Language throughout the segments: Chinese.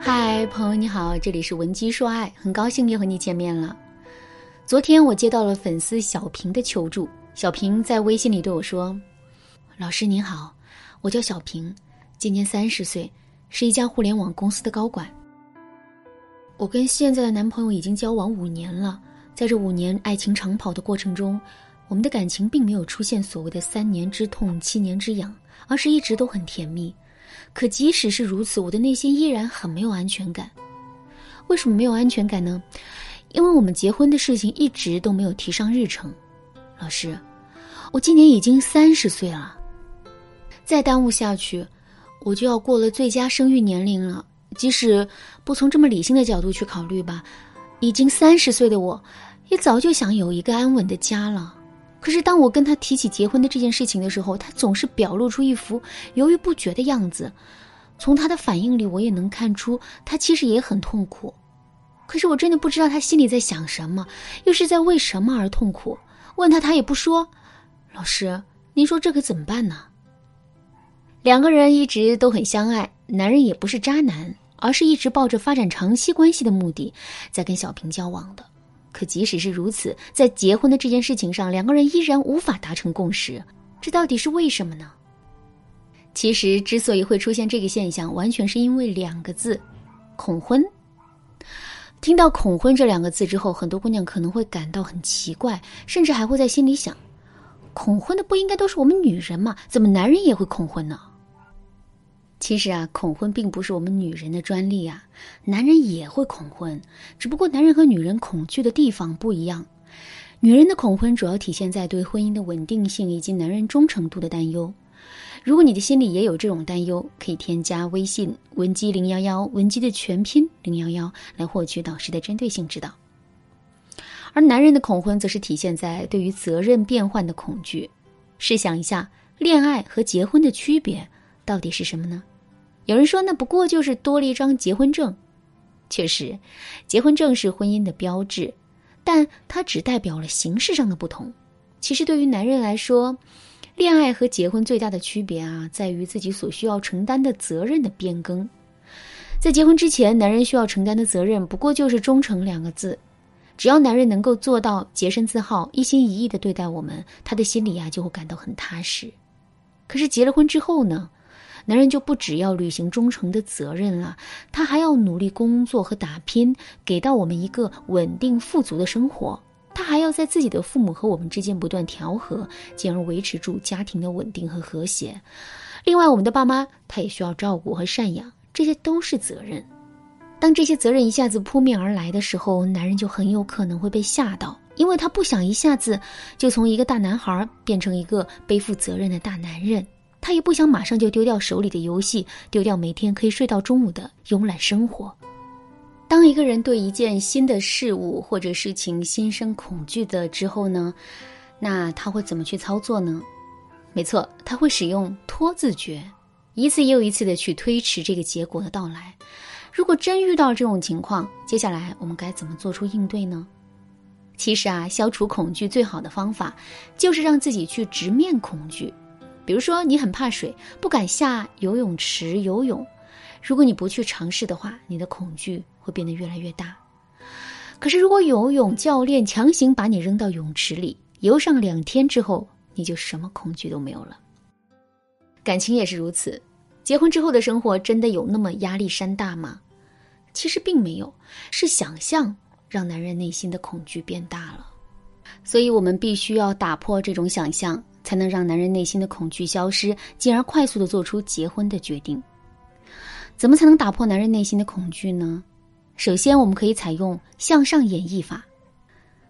嗨，朋友你好，这里是文姬说爱，很高兴又和你见面了。昨天我接到了粉丝小平的求助，小平在微信里对我说：“老师您好，我叫小平，今年三十岁，是一家互联网公司的高管。我跟现在的男朋友已经交往五年了，在这五年爱情长跑的过程中，我们的感情并没有出现所谓的三年之痛七年之痒，而是一直都很甜蜜。”可即使是如此，我的内心依然很没有安全感。为什么没有安全感呢？因为我们结婚的事情一直都没有提上日程。老师，我今年已经三十岁了，再耽误下去，我就要过了最佳生育年龄了。即使不从这么理性的角度去考虑吧，已经三十岁的我，也早就想有一个安稳的家了。可是，当我跟他提起结婚的这件事情的时候，他总是表露出一副犹豫不决的样子。从他的反应里，我也能看出他其实也很痛苦。可是，我真的不知道他心里在想什么，又是在为什么而痛苦。问他，他也不说。老师，您说这可怎么办呢？两个人一直都很相爱，男人也不是渣男，而是一直抱着发展长期关系的目的，在跟小平交往的。可即使是如此，在结婚的这件事情上，两个人依然无法达成共识，这到底是为什么呢？其实，之所以会出现这个现象，完全是因为两个字：恐婚。听到“恐婚”这两个字之后，很多姑娘可能会感到很奇怪，甚至还会在心里想：恐婚的不应该都是我们女人吗？怎么男人也会恐婚呢？其实啊，恐婚并不是我们女人的专利啊，男人也会恐婚，只不过男人和女人恐惧的地方不一样。女人的恐婚主要体现在对婚姻的稳定性以及男人忠诚度的担忧。如果你的心里也有这种担忧，可以添加微信文姬零幺幺，文姬的全拼零幺幺，来获取导师的针对性指导。而男人的恐婚则是体现在对于责任变换的恐惧。试想一下，恋爱和结婚的区别。到底是什么呢？有人说，那不过就是多了一张结婚证。确实，结婚证是婚姻的标志，但它只代表了形式上的不同。其实，对于男人来说，恋爱和结婚最大的区别啊，在于自己所需要承担的责任的变更。在结婚之前，男人需要承担的责任不过就是忠诚两个字。只要男人能够做到洁身自好、一心一意的对待我们，他的心里啊就会感到很踏实。可是结了婚之后呢？男人就不只要履行忠诚的责任了，他还要努力工作和打拼，给到我们一个稳定富足的生活。他还要在自己的父母和我们之间不断调和，进而维持住家庭的稳定和和谐。另外，我们的爸妈他也需要照顾和赡养，这些都是责任。当这些责任一下子扑面而来的时候，男人就很有可能会被吓到，因为他不想一下子就从一个大男孩变成一个背负责任的大男人。他也不想马上就丢掉手里的游戏，丢掉每天可以睡到中午的慵懒生活。当一个人对一件新的事物或者事情心生恐惧的之后呢，那他会怎么去操作呢？没错，他会使用拖字诀，一次又一次的去推迟这个结果的到来。如果真遇到这种情况，接下来我们该怎么做出应对呢？其实啊，消除恐惧最好的方法就是让自己去直面恐惧。比如说，你很怕水，不敢下游泳池游泳。如果你不去尝试的话，你的恐惧会变得越来越大。可是，如果游泳教练强行把你扔到泳池里，游上两天之后，你就什么恐惧都没有了。感情也是如此，结婚之后的生活真的有那么压力山大吗？其实并没有，是想象让男人内心的恐惧变大了。所以我们必须要打破这种想象。才能让男人内心的恐惧消失，进而快速的做出结婚的决定。怎么才能打破男人内心的恐惧呢？首先，我们可以采用向上演绎法。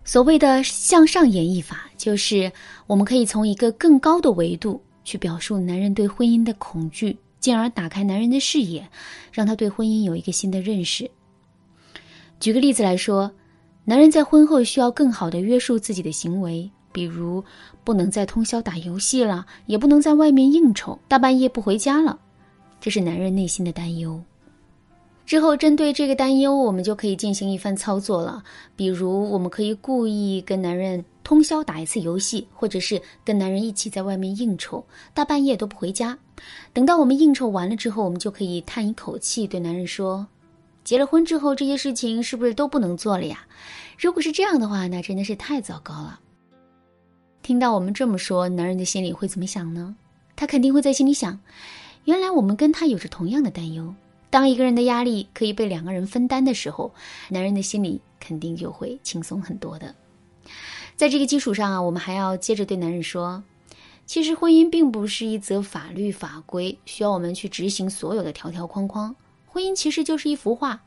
所谓的向上演绎法，就是我们可以从一个更高的维度去表述男人对婚姻的恐惧，进而打开男人的视野，让他对婚姻有一个新的认识。举个例子来说，男人在婚后需要更好的约束自己的行为。比如，不能再通宵打游戏了，也不能在外面应酬，大半夜不回家了，这是男人内心的担忧。之后，针对这个担忧，我们就可以进行一番操作了。比如，我们可以故意跟男人通宵打一次游戏，或者是跟男人一起在外面应酬，大半夜都不回家。等到我们应酬完了之后，我们就可以叹一口气，对男人说：“结了婚之后，这些事情是不是都不能做了呀？如果是这样的话，那真的是太糟糕了。听到我们这么说，男人的心里会怎么想呢？他肯定会在心里想：原来我们跟他有着同样的担忧。当一个人的压力可以被两个人分担的时候，男人的心里肯定就会轻松很多的。在这个基础上啊，我们还要接着对男人说：其实婚姻并不是一则法律法规，需要我们去执行所有的条条框框。婚姻其实就是一幅画，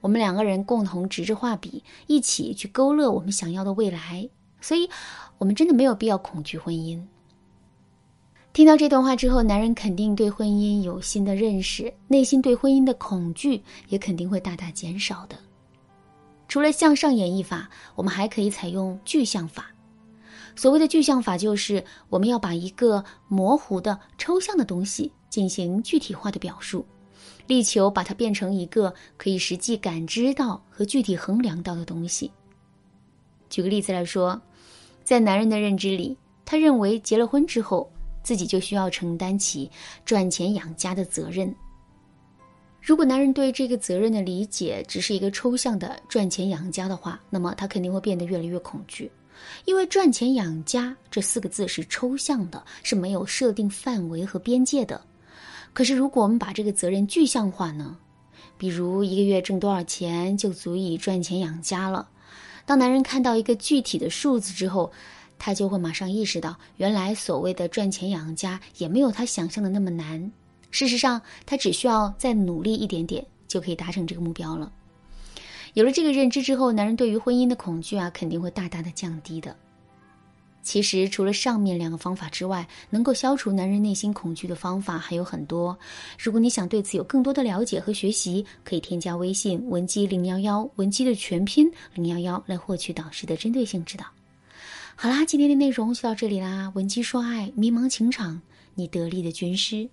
我们两个人共同执着画笔，一起去勾勒我们想要的未来。所以，我们真的没有必要恐惧婚姻。听到这段话之后，男人肯定对婚姻有新的认识，内心对婚姻的恐惧也肯定会大大减少的。除了向上演绎法，我们还可以采用具象法。所谓的具象法，就是我们要把一个模糊的、抽象的东西进行具体化的表述。力求把它变成一个可以实际感知到和具体衡量到的东西。举个例子来说，在男人的认知里，他认为结了婚之后，自己就需要承担起赚钱养家的责任。如果男人对这个责任的理解只是一个抽象的赚钱养家的话，那么他肯定会变得越来越恐惧，因为赚钱养家这四个字是抽象的，是没有设定范围和边界的。可是，如果我们把这个责任具象化呢？比如一个月挣多少钱就足以赚钱养家了。当男人看到一个具体的数字之后，他就会马上意识到，原来所谓的赚钱养家也没有他想象的那么难。事实上，他只需要再努力一点点，就可以达成这个目标了。有了这个认知之后，男人对于婚姻的恐惧啊，肯定会大大的降低的。其实，除了上面两个方法之外，能够消除男人内心恐惧的方法还有很多。如果你想对此有更多的了解和学习，可以添加微信文姬零幺幺，文姬的全拼零幺幺，来获取导师的针对性指导。好啦，今天的内容就到这里啦。文姬说爱，迷茫情场，你得力的军师。